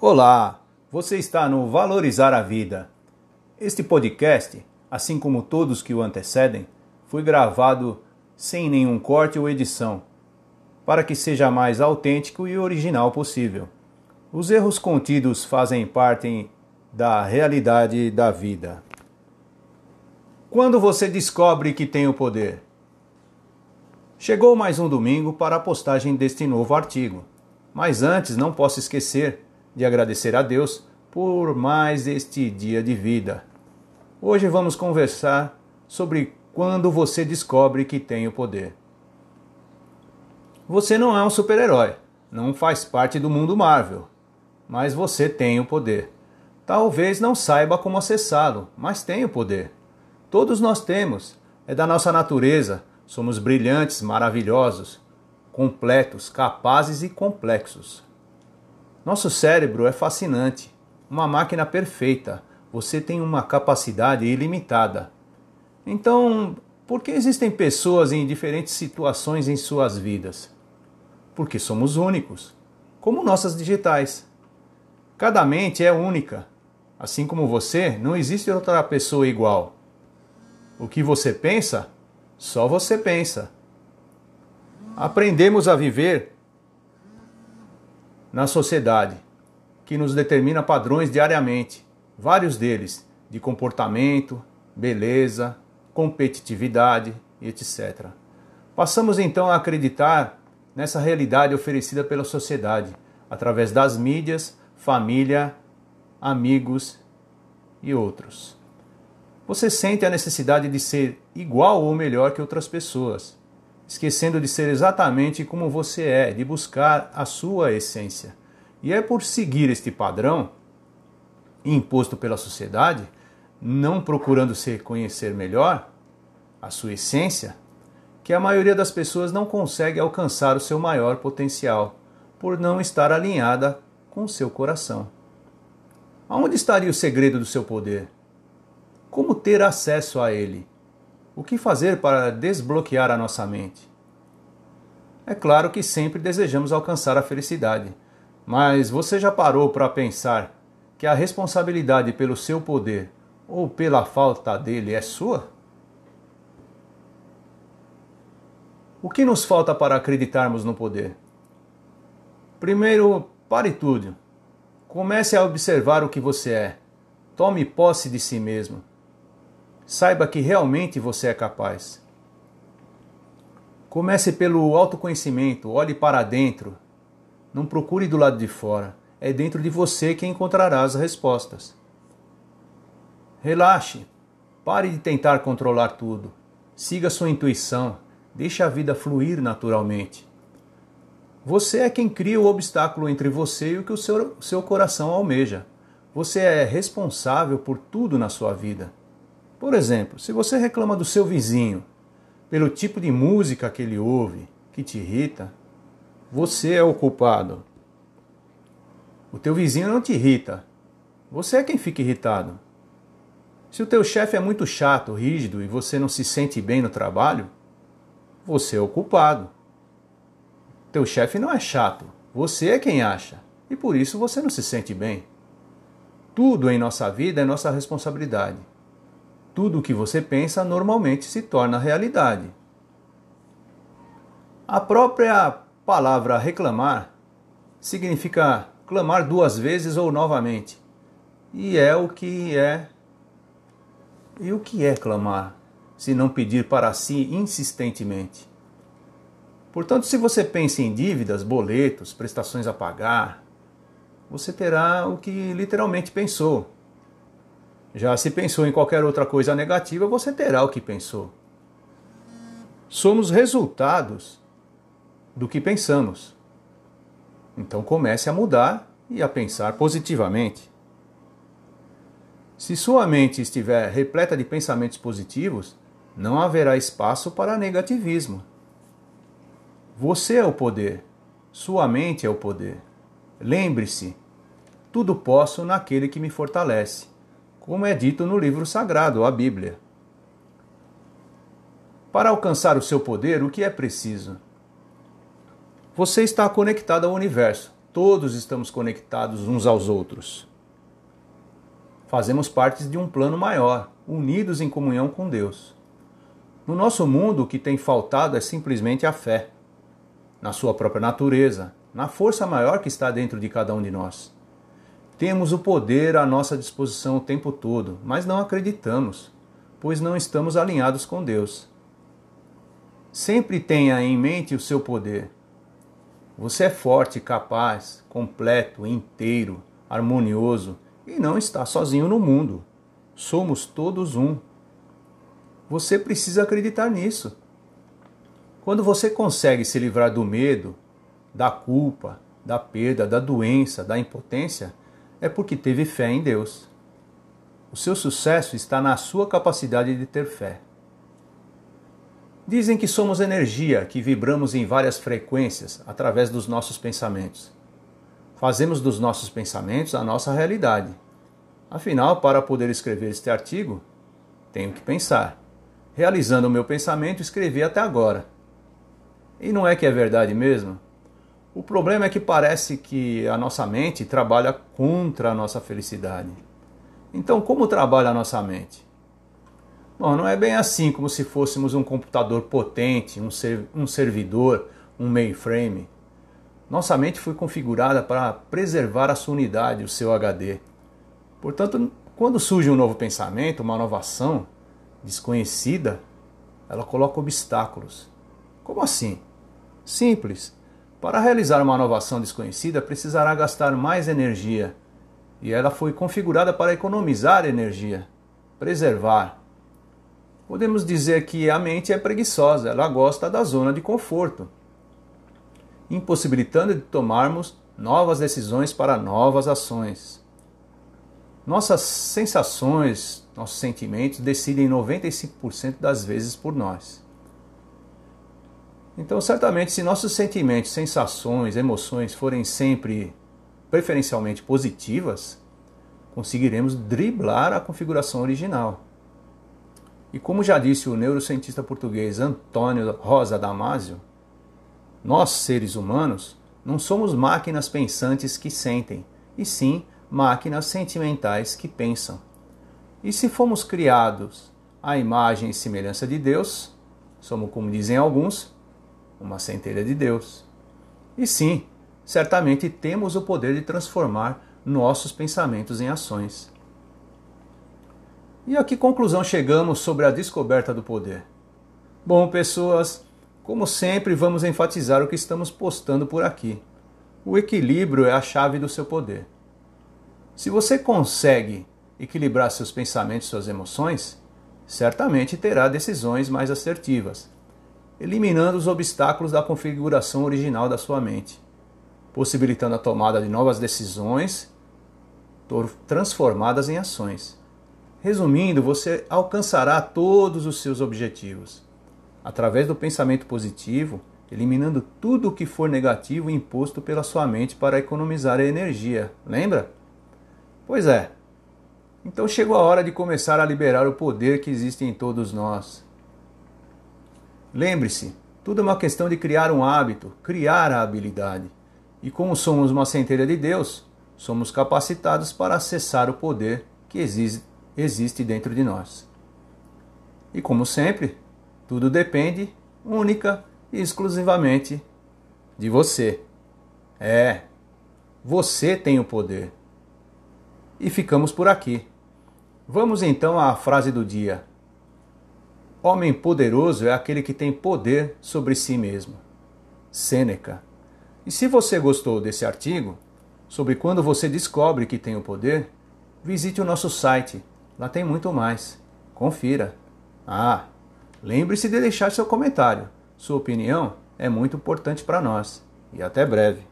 Olá, você está no Valorizar a Vida. Este podcast, assim como todos que o antecedem, foi gravado sem nenhum corte ou edição, para que seja mais autêntico e original possível. Os erros contidos fazem parte da realidade da vida. Quando você descobre que tem o poder? Chegou mais um domingo para a postagem deste novo artigo. Mas antes, não posso esquecer de agradecer a Deus por mais este dia de vida. Hoje vamos conversar sobre quando você descobre que tem o poder. Você não é um super-herói, não faz parte do mundo Marvel, mas você tem o poder. Talvez não saiba como acessá-lo, mas tem o poder. Todos nós temos, é da nossa natureza, somos brilhantes, maravilhosos, completos, capazes e complexos. Nosso cérebro é fascinante, uma máquina perfeita. Você tem uma capacidade ilimitada. Então, por que existem pessoas em diferentes situações em suas vidas? Porque somos únicos, como nossas digitais. Cada mente é única. Assim como você, não existe outra pessoa igual. O que você pensa, só você pensa. Aprendemos a viver na sociedade, que nos determina padrões diariamente, vários deles de comportamento, beleza, competitividade etc. Passamos então a acreditar nessa realidade oferecida pela sociedade através das mídias, família, amigos e outros. Você sente a necessidade de ser igual ou melhor que outras pessoas esquecendo de ser exatamente como você é, de buscar a sua essência. E é por seguir este padrão imposto pela sociedade, não procurando se conhecer melhor a sua essência, que a maioria das pessoas não consegue alcançar o seu maior potencial, por não estar alinhada com seu coração. Aonde estaria o segredo do seu poder? Como ter acesso a ele? O que fazer para desbloquear a nossa mente? É claro que sempre desejamos alcançar a felicidade, mas você já parou para pensar que a responsabilidade pelo seu poder ou pela falta dele é sua? O que nos falta para acreditarmos no poder? Primeiro, pare tudo. Comece a observar o que você é. Tome posse de si mesmo. Saiba que realmente você é capaz. Comece pelo autoconhecimento, olhe para dentro. Não procure do lado de fora. É dentro de você que encontrará as respostas. Relaxe. Pare de tentar controlar tudo. Siga sua intuição. Deixe a vida fluir naturalmente. Você é quem cria o obstáculo entre você e o que o seu, seu coração almeja. Você é responsável por tudo na sua vida. Por exemplo, se você reclama do seu vizinho pelo tipo de música que ele ouve, que te irrita, você é o culpado. O teu vizinho não te irrita. Você é quem fica irritado. Se o teu chefe é muito chato, rígido e você não se sente bem no trabalho, você é o culpado. Teu chefe não é chato, você é quem acha, e por isso você não se sente bem. Tudo em nossa vida é nossa responsabilidade tudo o que você pensa normalmente se torna realidade. A própria palavra reclamar significa clamar duas vezes ou novamente. E é o que é. E o que é clamar, se não pedir para si insistentemente? Portanto, se você pensa em dívidas, boletos, prestações a pagar, você terá o que literalmente pensou, já se pensou em qualquer outra coisa negativa, você terá o que pensou. Somos resultados do que pensamos. Então comece a mudar e a pensar positivamente. Se sua mente estiver repleta de pensamentos positivos, não haverá espaço para negativismo. Você é o poder, sua mente é o poder. Lembre-se: tudo posso naquele que me fortalece como é dito no livro sagrado, a Bíblia. Para alcançar o seu poder, o que é preciso? Você está conectado ao universo, todos estamos conectados uns aos outros. Fazemos parte de um plano maior, unidos em comunhão com Deus. No nosso mundo, o que tem faltado é simplesmente a fé, na sua própria natureza, na força maior que está dentro de cada um de nós. Temos o poder à nossa disposição o tempo todo, mas não acreditamos, pois não estamos alinhados com Deus. Sempre tenha em mente o seu poder. Você é forte, capaz, completo, inteiro, harmonioso e não está sozinho no mundo. Somos todos um. Você precisa acreditar nisso. Quando você consegue se livrar do medo, da culpa, da perda, da doença, da impotência, é porque teve fé em Deus. O seu sucesso está na sua capacidade de ter fé. Dizem que somos energia, que vibramos em várias frequências através dos nossos pensamentos. Fazemos dos nossos pensamentos a nossa realidade. Afinal, para poder escrever este artigo, tenho que pensar. Realizando o meu pensamento, escrevi até agora. E não é que é verdade mesmo? O problema é que parece que a nossa mente trabalha contra a nossa felicidade. Então, como trabalha a nossa mente? Bom, não é bem assim como se fôssemos um computador potente, um, ser, um servidor, um mainframe. Nossa mente foi configurada para preservar a sua unidade, o seu HD. Portanto, quando surge um novo pensamento, uma nova ação desconhecida, ela coloca obstáculos. Como assim? Simples. Para realizar uma nova ação desconhecida, precisará gastar mais energia. E ela foi configurada para economizar energia, preservar, Podemos dizer que a mente é preguiçosa, ela gosta da zona de conforto, impossibilitando de tomarmos novas decisões para novas ações. Nossas sensações, nossos sentimentos decidem 95% das vezes por nós. Então, certamente, se nossos sentimentos, sensações, emoções forem sempre preferencialmente positivas, conseguiremos driblar a configuração original. E como já disse o neurocientista português Antônio Rosa Damasio, nós, seres humanos, não somos máquinas pensantes que sentem, e sim máquinas sentimentais que pensam. E se fomos criados à imagem e semelhança de Deus, somos, como dizem alguns, uma centelha de Deus. E sim, certamente temos o poder de transformar nossos pensamentos em ações. E a que conclusão chegamos sobre a descoberta do poder? Bom, pessoas, como sempre, vamos enfatizar o que estamos postando por aqui. O equilíbrio é a chave do seu poder. Se você consegue equilibrar seus pensamentos e suas emoções, certamente terá decisões mais assertivas, eliminando os obstáculos da configuração original da sua mente, possibilitando a tomada de novas decisões transformadas em ações. Resumindo, você alcançará todos os seus objetivos através do pensamento positivo, eliminando tudo o que for negativo imposto pela sua mente para economizar a energia. Lembra? Pois é. Então chegou a hora de começar a liberar o poder que existe em todos nós. Lembre-se, tudo é uma questão de criar um hábito, criar a habilidade. E como somos uma centelha de Deus, somos capacitados para acessar o poder que existe dentro de nós. E como sempre, tudo depende única e exclusivamente de você. É, você tem o poder. E ficamos por aqui. Vamos então à frase do dia. Homem poderoso é aquele que tem poder sobre si mesmo. Sêneca. E se você gostou desse artigo, sobre quando você descobre que tem o poder, visite o nosso site Lá tem muito mais. Confira. Ah, lembre-se de deixar seu comentário. Sua opinião é muito importante para nós. E até breve.